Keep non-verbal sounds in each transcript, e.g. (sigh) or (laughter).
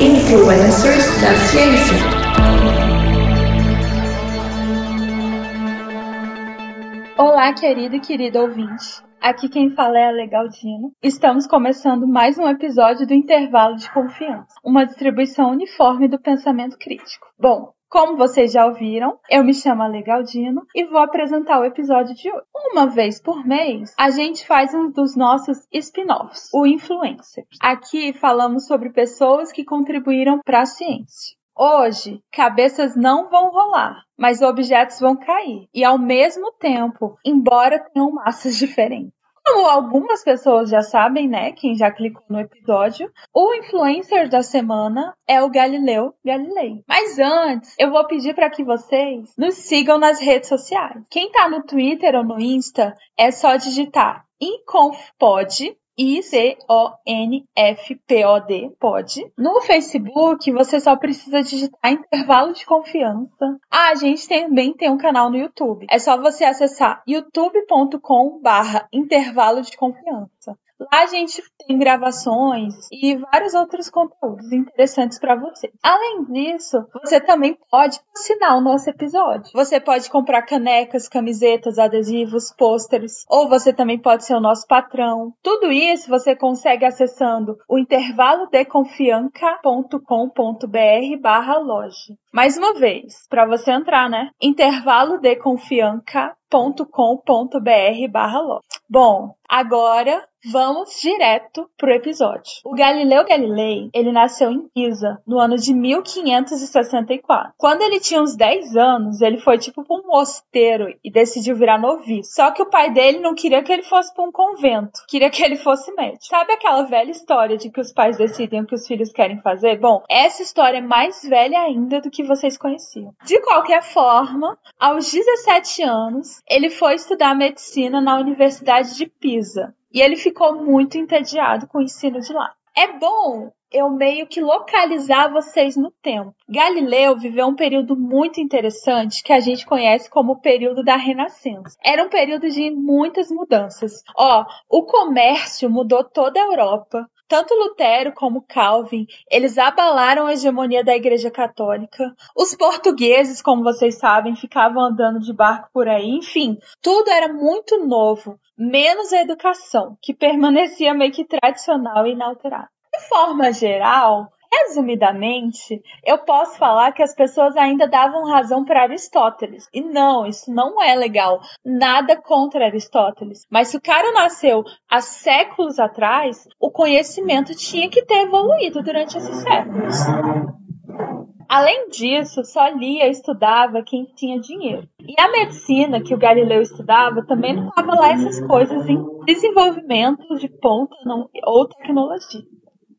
Influencers da Ciência. Olá, querido e querida ouvinte. Aqui quem fala é a Legaldino. Estamos começando mais um episódio do Intervalo de Confiança, uma distribuição uniforme do pensamento crítico. Bom, como vocês já ouviram, eu me chamo Legaldino e vou apresentar o episódio de hoje. Uma vez por mês, a gente faz um dos nossos spin-offs, o Influencer. Aqui falamos sobre pessoas que contribuíram para a ciência. Hoje, cabeças não vão rolar, mas objetos vão cair. E ao mesmo tempo, embora tenham massas (laughs) diferentes. Como algumas pessoas já sabem, né? Quem já clicou no episódio, o influencer da semana é o Galileu Galilei. Mas antes, eu vou pedir para que vocês nos sigam nas redes sociais. Quem tá no Twitter ou no Insta, é só digitar InconfPod I-C-O-N-F-P-O-D, pode. No Facebook, você só precisa digitar intervalo de confiança. Ah, a gente também tem um canal no YouTube. É só você acessar youtube.com barra intervalo de confiança. Lá a gente tem gravações e vários outros conteúdos interessantes para você. Além disso, você também pode assinar o nosso episódio. Você pode comprar canecas, camisetas, adesivos, pôsteres, ou você também pode ser o nosso patrão. Tudo isso você consegue acessando o intervalodeconfianca.com.br barra loja. Mais uma vez, para você entrar, né? intervalodeconfianca.com.br barra loja. Bom, agora Vamos direto pro episódio. O Galileu Galilei, ele nasceu em Pisa no ano de 1564. Quando ele tinha uns 10 anos, ele foi tipo pra um mosteiro e decidiu virar noviço. Só que o pai dele não queria que ele fosse para um convento, queria que ele fosse médico. Sabe aquela velha história de que os pais decidem o que os filhos querem fazer? Bom, essa história é mais velha ainda do que vocês conheciam. De qualquer forma, aos 17 anos, ele foi estudar medicina na Universidade de Pisa e ele ficou muito entediado com o ensino de lá. É bom eu meio que localizar vocês no tempo. Galileu viveu um período muito interessante que a gente conhece como o período da Renascença. Era um período de muitas mudanças. Ó, o comércio mudou toda a Europa. Tanto Lutero como Calvin, eles abalaram a hegemonia da Igreja Católica. Os portugueses, como vocês sabem, ficavam andando de barco por aí. Enfim, tudo era muito novo, menos a educação, que permanecia meio que tradicional e inalterada. De forma geral, Resumidamente, eu posso falar que as pessoas ainda davam razão para Aristóteles. E não, isso não é legal. Nada contra Aristóteles. Mas se o cara nasceu há séculos atrás, o conhecimento tinha que ter evoluído durante esses séculos. Além disso, só lia e estudava quem tinha dinheiro. E a medicina que o Galileu estudava também não estava lá essas coisas em desenvolvimento de ponta ou tecnologia.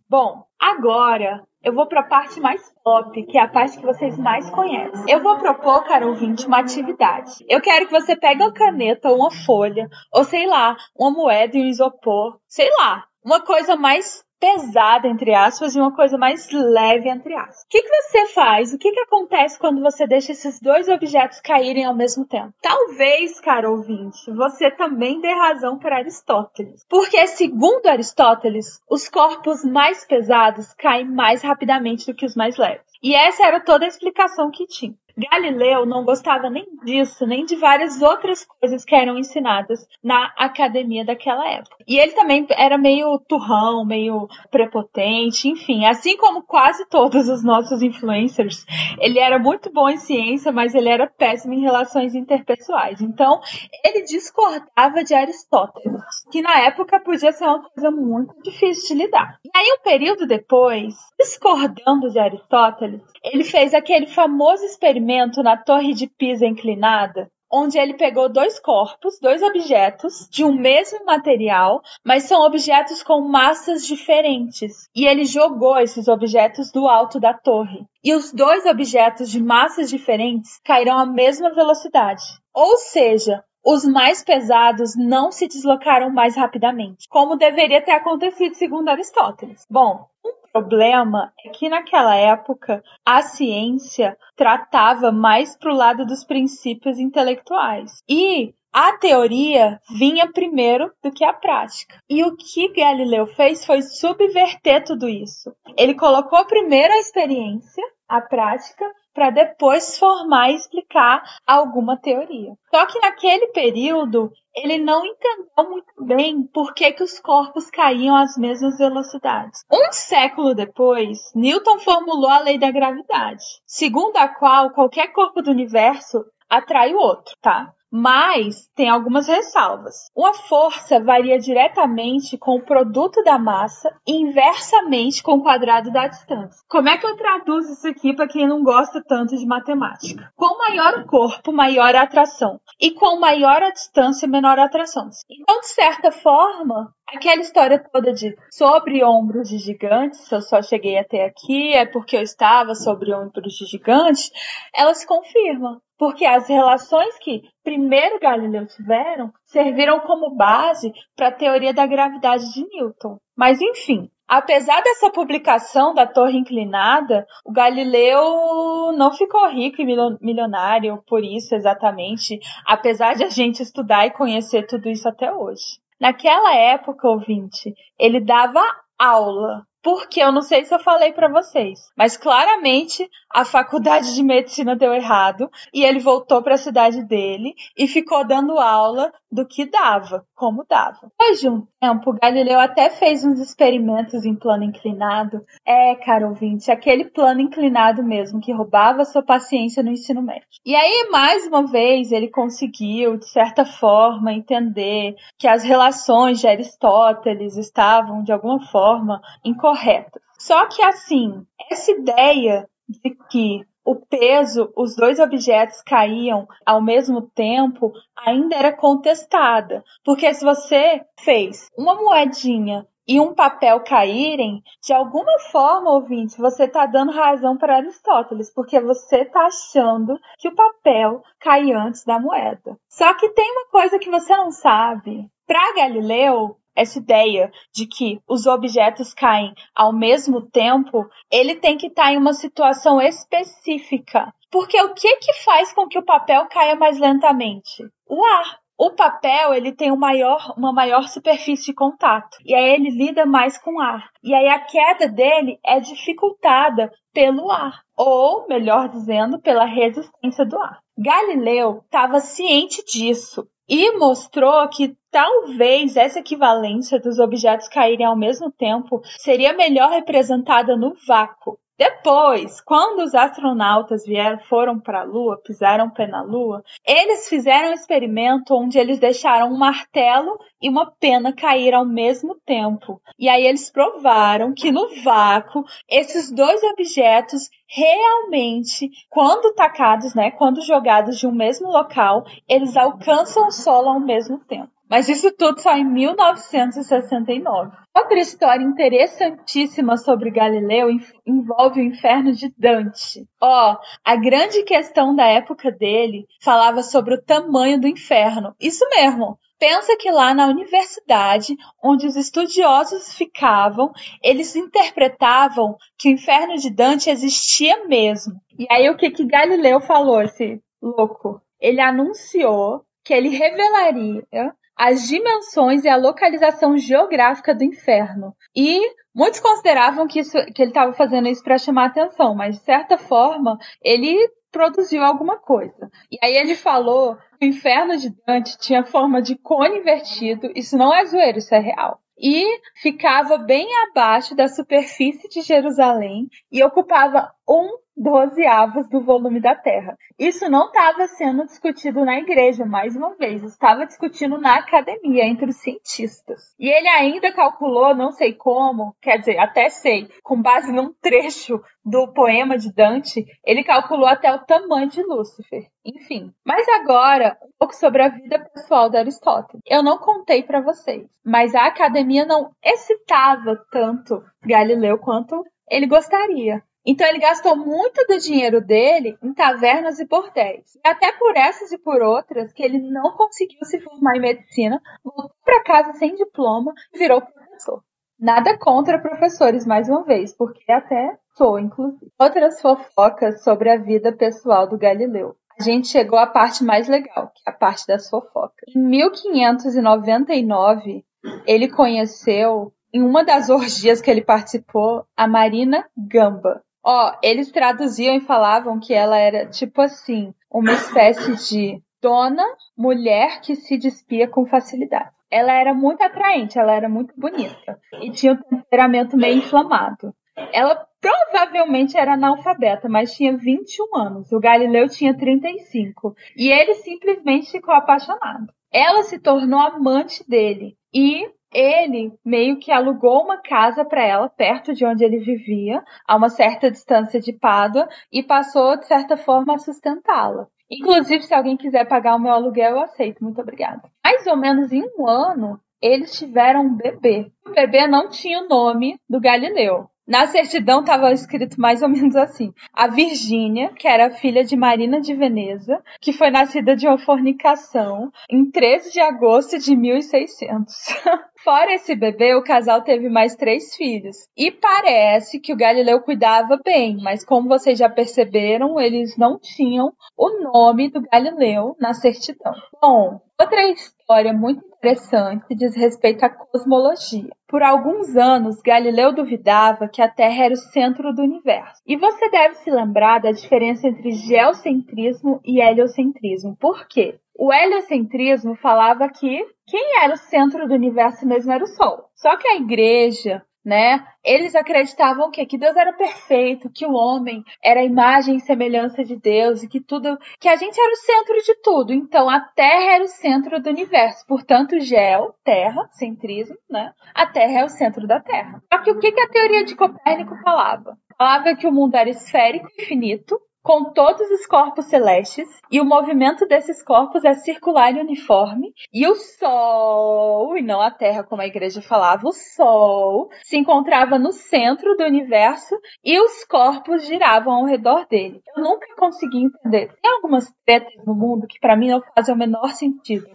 Bom, agora eu vou para a parte mais pop, que é a parte que vocês mais conhecem. Eu vou propor, cara ouvinte, uma atividade. Eu quero que você pegue uma caneta, uma folha, ou sei lá, uma moeda e um isopor, sei lá, uma coisa mais pesada, entre aspas, e uma coisa mais leve, entre aspas. O que, que você faz? O que, que acontece quando você deixa esses dois objetos caírem ao mesmo tempo? Talvez, cara ouvinte, você também dê razão para Aristóteles. Porque, segundo Aristóteles, os corpos mais pesados caem mais rapidamente do que os mais leves. E essa era toda a explicação que tinha. Galileu não gostava nem disso, nem de várias outras coisas que eram ensinadas na academia daquela época. E ele também era meio turrão, meio prepotente, enfim, assim como quase todos os nossos influencers, ele era muito bom em ciência, mas ele era péssimo em relações interpessoais. Então, ele discordava de Aristóteles, que na época podia ser uma coisa muito difícil de lidar. E aí, um período depois, discordando de Aristóteles, ele fez aquele famoso experimento na Torre de Pisa inclinada, onde ele pegou dois corpos, dois objetos de um mesmo material, mas são objetos com massas diferentes. E ele jogou esses objetos do alto da torre. E os dois objetos de massas diferentes caíram à mesma velocidade. Ou seja, os mais pesados não se deslocaram mais rapidamente, como deveria ter acontecido segundo Aristóteles. Bom, um problema é que naquela época a ciência tratava mais pro lado dos princípios intelectuais. E a teoria vinha primeiro do que a prática. E o que Galileu fez foi subverter tudo isso. Ele colocou primeiro a experiência, a prática, para depois formar e explicar alguma teoria. Só que naquele período ele não entendeu muito bem por que, que os corpos caíam às mesmas velocidades. Um século depois, Newton formulou a lei da gravidade, segundo a qual qualquer corpo do universo atrai o outro, tá? Mas tem algumas ressalvas. Uma força varia diretamente com o produto da massa e inversamente com o quadrado da distância. Como é que eu traduzo isso aqui para quem não gosta tanto de matemática? Quanto maior o corpo, maior a atração. E quanto maior a distância, menor a atração. Então, de certa forma, aquela história toda de sobre ombros de gigantes, se eu só cheguei até aqui é porque eu estava sobre ombros de gigantes, ela se confirma. Porque as relações que primeiro Galileu tiveram serviram como base para a teoria da gravidade de Newton. Mas enfim, Apesar dessa publicação da Torre Inclinada, o Galileu não ficou rico e milionário por isso exatamente, apesar de a gente estudar e conhecer tudo isso até hoje. Naquela época, ouvinte, ele dava aula porque eu não sei se eu falei para vocês, mas claramente a faculdade de medicina deu errado e ele voltou para a cidade dele e ficou dando aula do que dava, como dava. Depois de um tempo, Galileu até fez uns experimentos em plano inclinado. É, caro ouvinte, aquele plano inclinado mesmo que roubava sua paciência no ensino médio. E aí, mais uma vez, ele conseguiu, de certa forma, entender que as relações de Aristóteles estavam, de alguma forma, incorretas. Só que, assim, essa ideia de que o peso, os dois objetos caíam ao mesmo tempo, ainda era contestada. Porque se você fez uma moedinha e um papel caírem, de alguma forma, ouvinte, você está dando razão para Aristóteles, porque você está achando que o papel cai antes da moeda. Só que tem uma coisa que você não sabe. Para Galileu, essa ideia de que os objetos caem ao mesmo tempo, ele tem que estar tá em uma situação específica. Porque o que que faz com que o papel caia mais lentamente? O ar. O papel ele tem um maior, uma maior superfície de contato e aí ele lida mais com ar. E aí a queda dele é dificultada pelo ar, ou melhor dizendo, pela resistência do ar. Galileu estava ciente disso e mostrou que talvez essa equivalência dos objetos caírem ao mesmo tempo seria melhor representada no vácuo. Depois, quando os astronautas vieram, foram para a Lua, pisaram o pé na Lua, eles fizeram um experimento onde eles deixaram um martelo e uma pena cair ao mesmo tempo. E aí eles provaram que no vácuo, esses dois objetos realmente, quando tacados, né, quando jogados de um mesmo local, eles alcançam o solo ao mesmo tempo. Mas isso tudo só em 1969. Outra história interessantíssima sobre Galileu envolve o inferno de Dante. Ó, oh, a grande questão da época dele falava sobre o tamanho do inferno. Isso mesmo. Pensa que lá na universidade, onde os estudiosos ficavam, eles interpretavam que o inferno de Dante existia mesmo. E aí o que que Galileu falou, esse louco? Ele anunciou que ele revelaria as dimensões e a localização geográfica do inferno. E muitos consideravam que, isso, que ele estava fazendo isso para chamar atenção, mas de certa forma ele produziu alguma coisa. E aí ele falou que o inferno de Dante tinha forma de cone invertido. Isso não é zoeiro, isso é real. E ficava bem abaixo da superfície de Jerusalém e ocupava um dozeavos do volume da Terra. Isso não estava sendo discutido na igreja, mais uma vez, estava discutindo na academia, entre os cientistas. E ele ainda calculou, não sei como, quer dizer, até sei, com base num trecho do poema de Dante, ele calculou até o tamanho de Lúcifer. Enfim. Mas agora, um pouco sobre a vida pessoal de Aristóteles. Eu não contei para vocês, mas a academia não excitava tanto Galileu quanto ele gostaria. Então ele gastou muito do dinheiro dele em tavernas e bordéis. E até por essas e por outras que ele não conseguiu se formar em medicina, voltou para casa sem diploma e virou professor. Nada contra professores, mais uma vez, porque até sou, inclusive. Outras fofocas sobre a vida pessoal do Galileu. a gente chegou à parte mais legal, que é a parte das fofocas. Em 1599, ele conheceu, em uma das orgias que ele participou, a Marina Gamba. Ó, eles traduziam e falavam que ela era tipo assim, uma espécie de dona mulher que se despia com facilidade. Ela era muito atraente, ela era muito bonita e tinha um temperamento meio inflamado. Ela provavelmente era analfabeta, mas tinha 21 anos. O Galileu tinha 35 e ele simplesmente ficou apaixonado. Ela se tornou amante dele e ele meio que alugou uma casa para ela perto de onde ele vivia, a uma certa distância de Pádua, e passou de certa forma a sustentá-la. Inclusive, se alguém quiser pagar o meu aluguel, eu aceito. Muito obrigada. Mais ou menos em um ano, eles tiveram um bebê. O bebê não tinha o nome do Galileu. Na certidão estava escrito mais ou menos assim: a Virgínia, que era filha de Marina de Veneza, que foi nascida de uma fornicação em 13 de agosto de 1600. (laughs) Fora esse bebê, o casal teve mais três filhos. E parece que o Galileu cuidava bem, mas como vocês já perceberam, eles não tinham o nome do Galileu na certidão. Bom, outra história muito interessante diz respeito à cosmologia. Por alguns anos, Galileu duvidava que a Terra era o centro do universo. E você deve se lembrar da diferença entre geocentrismo e heliocentrismo. Por quê? O heliocentrismo falava que quem era o centro do universo mesmo era o Sol. Só que a igreja né? Eles acreditavam que, que Deus era perfeito, que o homem era a imagem e semelhança de Deus e que tudo, que a gente era o centro de tudo. Então a Terra era o centro do universo. Portanto, gel, terra, centrismo, né? A Terra é o centro da Terra. Só que o que, que a teoria de Copérnico falava? Falava que o mundo era esférico infinito, com todos os corpos celestes, e o movimento desses corpos é circular e uniforme, e o Sol, e não a Terra como a igreja falava, o Sol se encontrava no centro do universo e os corpos giravam ao redor dele. Eu nunca consegui entender. Tem algumas tretas no mundo que para mim não fazem o menor sentido.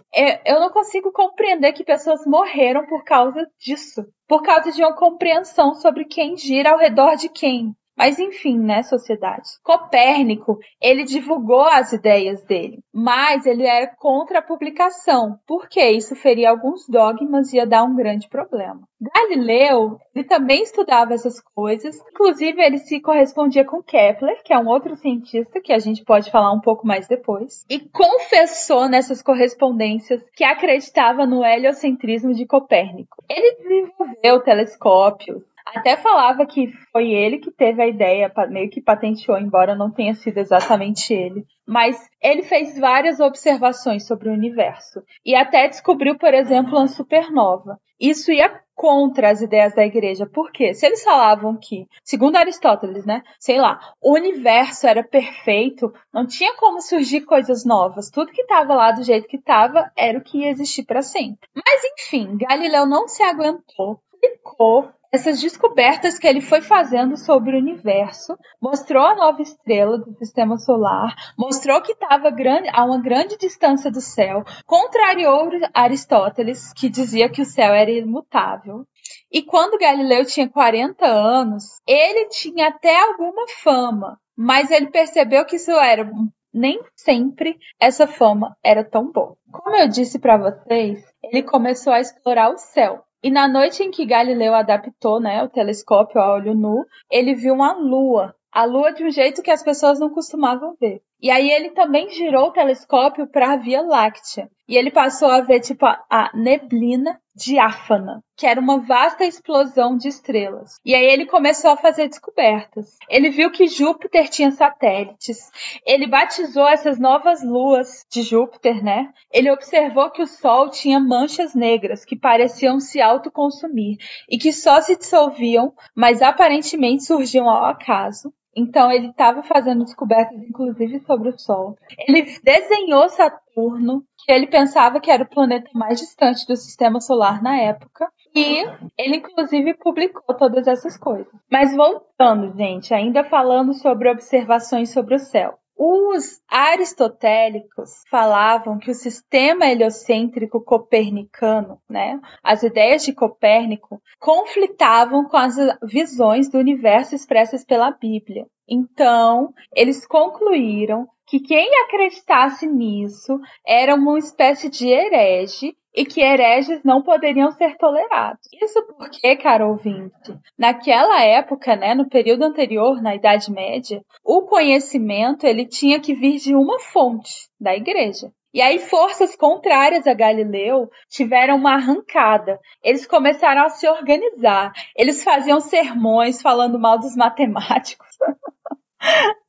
Eu não consigo compreender que pessoas morreram por causa disso. Por causa de uma compreensão sobre quem gira ao redor de quem. Mas enfim, né, sociedade. Copérnico, ele divulgou as ideias dele, mas ele era contra a publicação, porque isso feria alguns dogmas e ia dar um grande problema. Galileu, ele também estudava essas coisas, inclusive ele se correspondia com Kepler, que é um outro cientista que a gente pode falar um pouco mais depois, e confessou nessas correspondências que acreditava no heliocentrismo de Copérnico. Ele desenvolveu telescópios, até falava que foi ele que teve a ideia, meio que patenteou, embora não tenha sido exatamente ele. Mas ele fez várias observações sobre o universo e até descobriu, por exemplo, uma supernova. Isso ia contra as ideias da igreja. Por quê? Se eles falavam que, segundo Aristóteles, né, sei lá, o universo era perfeito, não tinha como surgir coisas novas. Tudo que estava lá do jeito que estava era o que ia existir para sempre. Mas enfim, Galileu não se aguentou, ficou essas descobertas que ele foi fazendo sobre o universo, mostrou a nova estrela do sistema solar, mostrou que estava a uma grande distância do céu, contrariou Aristóteles, que dizia que o céu era imutável. E quando Galileu tinha 40 anos, ele tinha até alguma fama, mas ele percebeu que isso era nem sempre essa fama era tão boa. Como eu disse para vocês, ele começou a explorar o céu. E na noite em que Galileu adaptou né, o telescópio a olho nu, ele viu uma lua. A lua de um jeito que as pessoas não costumavam ver. E aí ele também girou o telescópio para a Via Láctea. E ele passou a ver tipo a, neblina diáfana, que era uma vasta explosão de estrelas. E aí ele começou a fazer descobertas. Ele viu que Júpiter tinha satélites. Ele batizou essas novas luas de Júpiter, né? Ele observou que o Sol tinha manchas negras que pareciam se autoconsumir e que só se dissolviam, mas aparentemente surgiam ao acaso. Então ele estava fazendo descobertas, inclusive, sobre o Sol. Ele desenhou Saturno, que ele pensava que era o planeta mais distante do sistema solar na época. E ele, inclusive, publicou todas essas coisas. Mas voltando, gente, ainda falando sobre observações sobre o céu. Os aristotélicos falavam que o sistema heliocêntrico copernicano, né, as ideias de Copérnico, conflitavam com as visões do universo expressas pela Bíblia. Então, eles concluíram que que quem acreditasse nisso era uma espécie de herege e que hereges não poderiam ser tolerados. Isso porque, caro ouvinte, naquela época, né, no período anterior, na Idade Média, o conhecimento ele tinha que vir de uma fonte, da igreja. E aí forças contrárias a Galileu tiveram uma arrancada. Eles começaram a se organizar. Eles faziam sermões falando mal dos matemáticos. (laughs)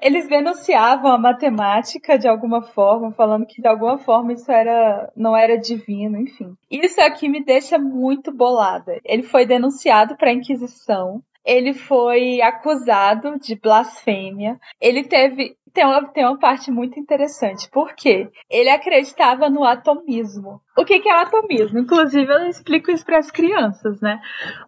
Eles denunciavam a matemática de alguma forma, falando que de alguma forma isso era não era divino, enfim. Isso aqui me deixa muito bolada. Ele foi denunciado para a Inquisição. Ele foi acusado de blasfêmia. Ele teve tem uma, tem uma parte muito interessante. Por quê? Ele acreditava no atomismo. O que, que é o atomismo? Inclusive, eu explico isso para as crianças, né?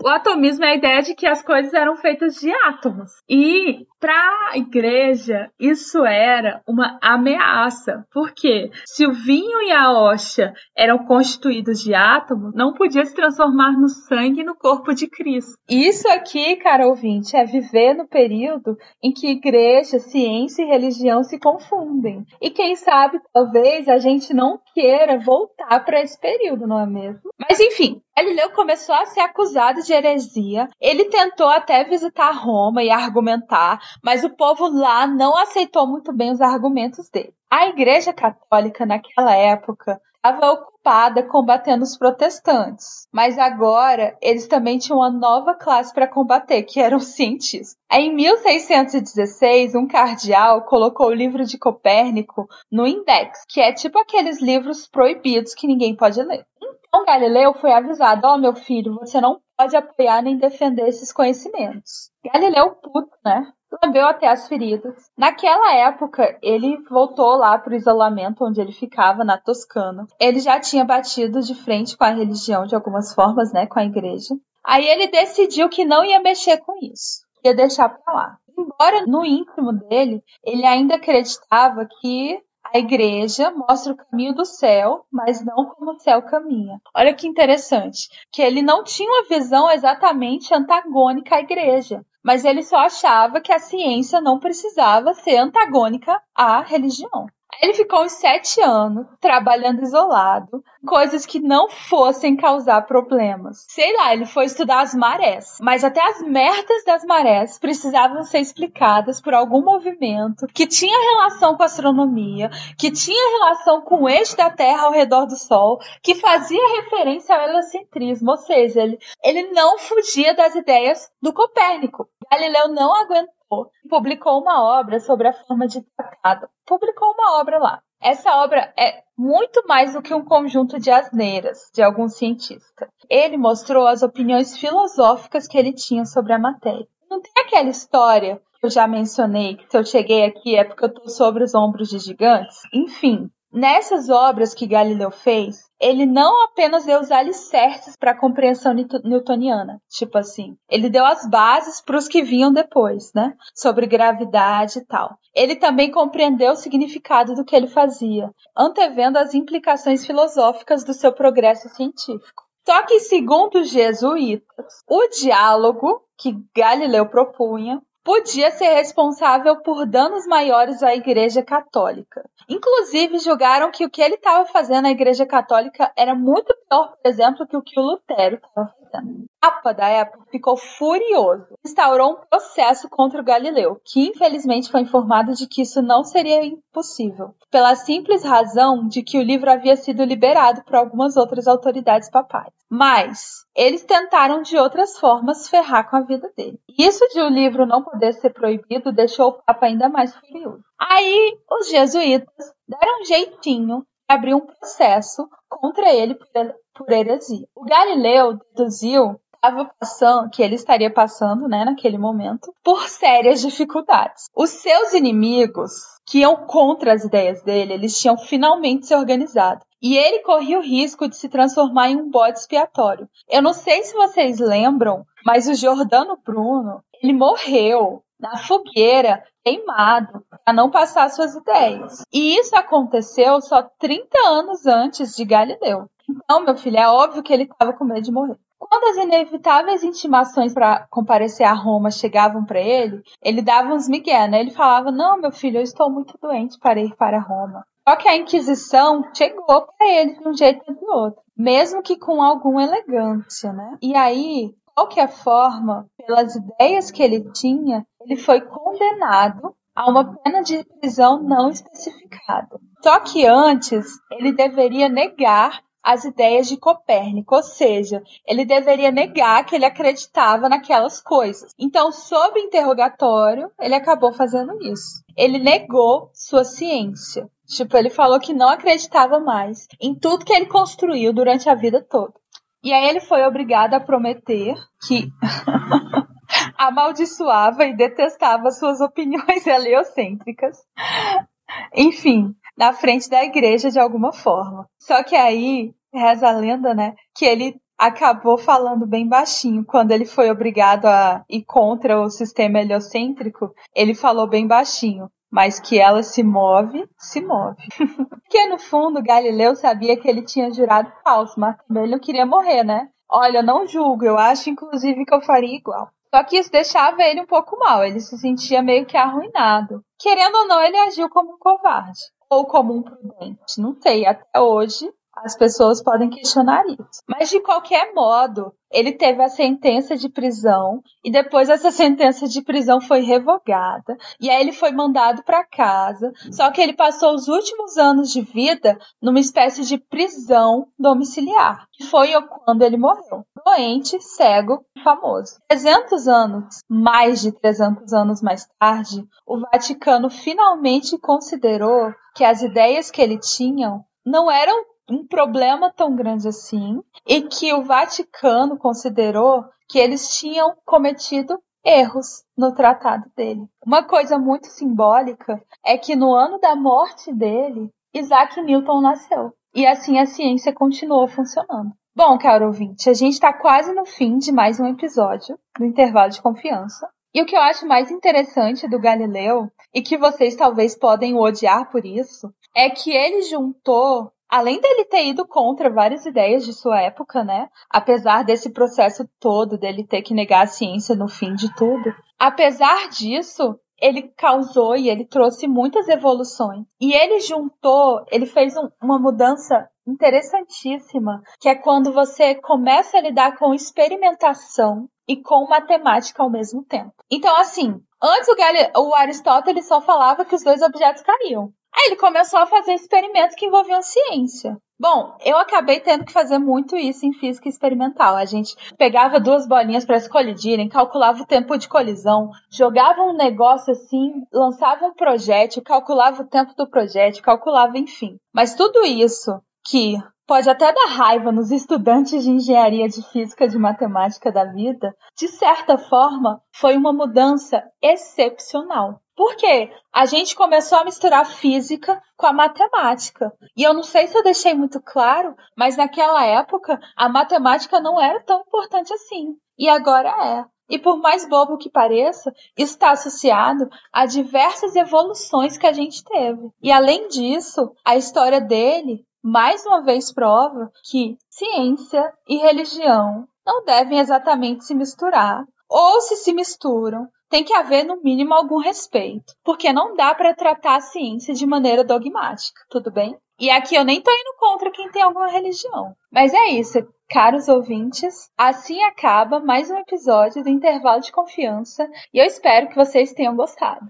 O atomismo é a ideia de que as coisas eram feitas de átomos. E para a igreja, isso era uma ameaça. Porque se o vinho e a hoxa eram constituídos de átomos, não podia se transformar no sangue e no corpo de Cristo. Isso aqui, cara ouvinte, é viver no período em que igreja, ciência e religião se confundem. E quem sabe, talvez, a gente não queira voltar para esse período, não é mesmo? Mas enfim, Galileu começou a ser acusado de heresia. Ele tentou até visitar Roma e argumentar, mas o povo lá não aceitou muito bem os argumentos dele. A Igreja Católica naquela época estava ocupada combatendo os protestantes, mas agora eles também tinham uma nova classe para combater, que eram cientistas. Em 1616, um cardeal colocou o livro de Copérnico no Index, que é tipo aqueles livros proibidos que ninguém pode ler. Então Galileu foi avisado: Ó, oh, meu filho, você não pode apoiar nem defender esses conhecimentos. Galileu, puto, né? Lambeu até as feridas. Naquela época, ele voltou lá para o isolamento onde ele ficava, na Toscana. Ele já tinha batido de frente com a religião de algumas formas, né, com a igreja. Aí ele decidiu que não ia mexer com isso, ia deixar para lá. Embora no íntimo dele, ele ainda acreditava que a igreja mostra o caminho do céu, mas não como o céu caminha. Olha que interessante, que ele não tinha uma visão exatamente antagônica à igreja, mas ele só achava que a ciência não precisava ser antagônica à religião. Ele ficou uns sete anos trabalhando isolado, coisas que não fossem causar problemas. Sei lá, ele foi estudar as marés, mas até as merdas das marés precisavam ser explicadas por algum movimento que tinha relação com a astronomia, que tinha relação com o eixo da Terra ao redor do Sol, que fazia referência ao heliocentrismo, ou seja, ele, ele não fugia das ideias do Copérnico. Galileu não aguentou publicou uma obra sobre a forma de tratado. Publicou uma obra lá. Essa obra é muito mais do que um conjunto de asneiras de algum cientista. Ele mostrou as opiniões filosóficas que ele tinha sobre a matéria. Não tem aquela história que eu já mencionei, que se eu cheguei aqui é porque eu estou sobre os ombros de gigantes? Enfim, Nessas obras que Galileu fez, ele não apenas deu os alicerces para a compreensão newtoniana, tipo assim, ele deu as bases para os que vinham depois, né? Sobre gravidade e tal. Ele também compreendeu o significado do que ele fazia, antevendo as implicações filosóficas do seu progresso científico. Só que, segundo os jesuítas, o diálogo que Galileu propunha podia ser responsável por danos maiores à Igreja Católica. Inclusive, julgaram que o que ele estava fazendo na Igreja Católica era muito pior, por exemplo, que o que o Lutero estava fazendo. O Papa da época ficou furioso. Instaurou um processo contra o Galileu, que infelizmente foi informado de que isso não seria impossível, pela simples razão de que o livro havia sido liberado por algumas outras autoridades papais. Mas eles tentaram de outras formas ferrar com a vida dele. Isso de o livro não poder ser proibido deixou o Papa ainda mais furioso. Aí os jesuítas deram um jeitinho de abrir um processo contra ele por heresia. O Galileu deduziu que ele estaria passando, né, naquele momento, por sérias dificuldades. Os seus inimigos, que iam contra as ideias dele, eles tinham finalmente se organizado. E ele corria o risco de se transformar em um bode expiatório. Eu não sei se vocês lembram, mas o Jordano Bruno, ele morreu na fogueira, queimado, para não passar suas ideias. E isso aconteceu só 30 anos antes de Galileu. Então, meu filho, é óbvio que ele estava com medo de morrer. Quando as inevitáveis intimações para comparecer a Roma chegavam para ele, ele dava uns migué, né? Ele falava: Não, meu filho, eu estou muito doente para ir para Roma. Só que a Inquisição chegou para ele de um jeito ou de outro, mesmo que com alguma elegância, né? E aí, qualquer forma, pelas ideias que ele tinha, ele foi condenado a uma pena de prisão não especificada. Só que antes, ele deveria negar as ideias de Copérnico, ou seja, ele deveria negar que ele acreditava naquelas coisas. Então, sob interrogatório, ele acabou fazendo isso. Ele negou sua ciência. Tipo, ele falou que não acreditava mais em tudo que ele construiu durante a vida toda. E aí ele foi obrigado a prometer que (laughs) amaldiçoava e detestava suas opiniões (laughs) heliocêntricas. Enfim, na frente da igreja de alguma forma. Só que aí reza a lenda, né, que ele acabou falando bem baixinho. Quando ele foi obrigado a ir contra o sistema heliocêntrico, ele falou bem baixinho. Mas que ela se move, se move. (laughs) Porque no fundo, Galileu sabia que ele tinha jurado falso, mas também não queria morrer, né? Olha, eu não julgo, eu acho inclusive que eu faria igual. Só que isso deixava ele um pouco mal, ele se sentia meio que arruinado. Querendo ou não, ele agiu como um covarde. Ou como um prudente, não sei, até hoje as pessoas podem questionar isso. Mas de qualquer modo, ele teve a sentença de prisão e depois essa sentença de prisão foi revogada e aí ele foi mandado para casa. Só que ele passou os últimos anos de vida numa espécie de prisão domiciliar, que foi quando ele morreu. Doente, cego, famoso. 300 anos, mais de 300 anos mais tarde, o Vaticano finalmente considerou que as ideias que ele tinha não eram um problema tão grande assim e que o Vaticano considerou que eles tinham cometido erros no tratado dele. Uma coisa muito simbólica é que no ano da morte dele, Isaac Newton nasceu. E assim a ciência continuou funcionando. Bom, caro ouvinte, a gente está quase no fim de mais um episódio do Intervalo de Confiança. E o que eu acho mais interessante do Galileu, e que vocês talvez podem odiar por isso, é que ele juntou além dele ter ido contra várias ideias de sua época, né? Apesar desse processo todo dele ter que negar a ciência no fim de tudo, apesar disso, ele causou e ele trouxe muitas evoluções. E ele juntou, ele fez um, uma mudança interessantíssima, que é quando você começa a lidar com experimentação e com matemática ao mesmo tempo. Então, assim, antes o, o Aristóteles só falava que os dois objetos caíam. Aí ele começou a fazer experimentos que envolviam ciência. Bom, eu acabei tendo que fazer muito isso em física experimental. A gente pegava duas bolinhas para se colidirem, calculava o tempo de colisão, jogava um negócio assim, lançava um projétil, calculava o tempo do projétil, calculava, enfim. Mas tudo isso que pode até dar raiva nos estudantes de engenharia de física de matemática da vida, de certa forma, foi uma mudança excepcional. Por quê? A gente começou a misturar física com a matemática. E eu não sei se eu deixei muito claro, mas naquela época a matemática não era tão importante assim. E agora é. E por mais bobo que pareça, está associado a diversas evoluções que a gente teve. E além disso, a história dele mais uma vez prova que ciência e religião não devem exatamente se misturar, ou se se misturam, tem que haver no mínimo algum respeito, porque não dá para tratar a ciência de maneira dogmática, tudo bem? E aqui eu nem tô indo contra quem tem alguma religião. Mas é isso, caros ouvintes. Assim acaba mais um episódio do Intervalo de Confiança e eu espero que vocês tenham gostado.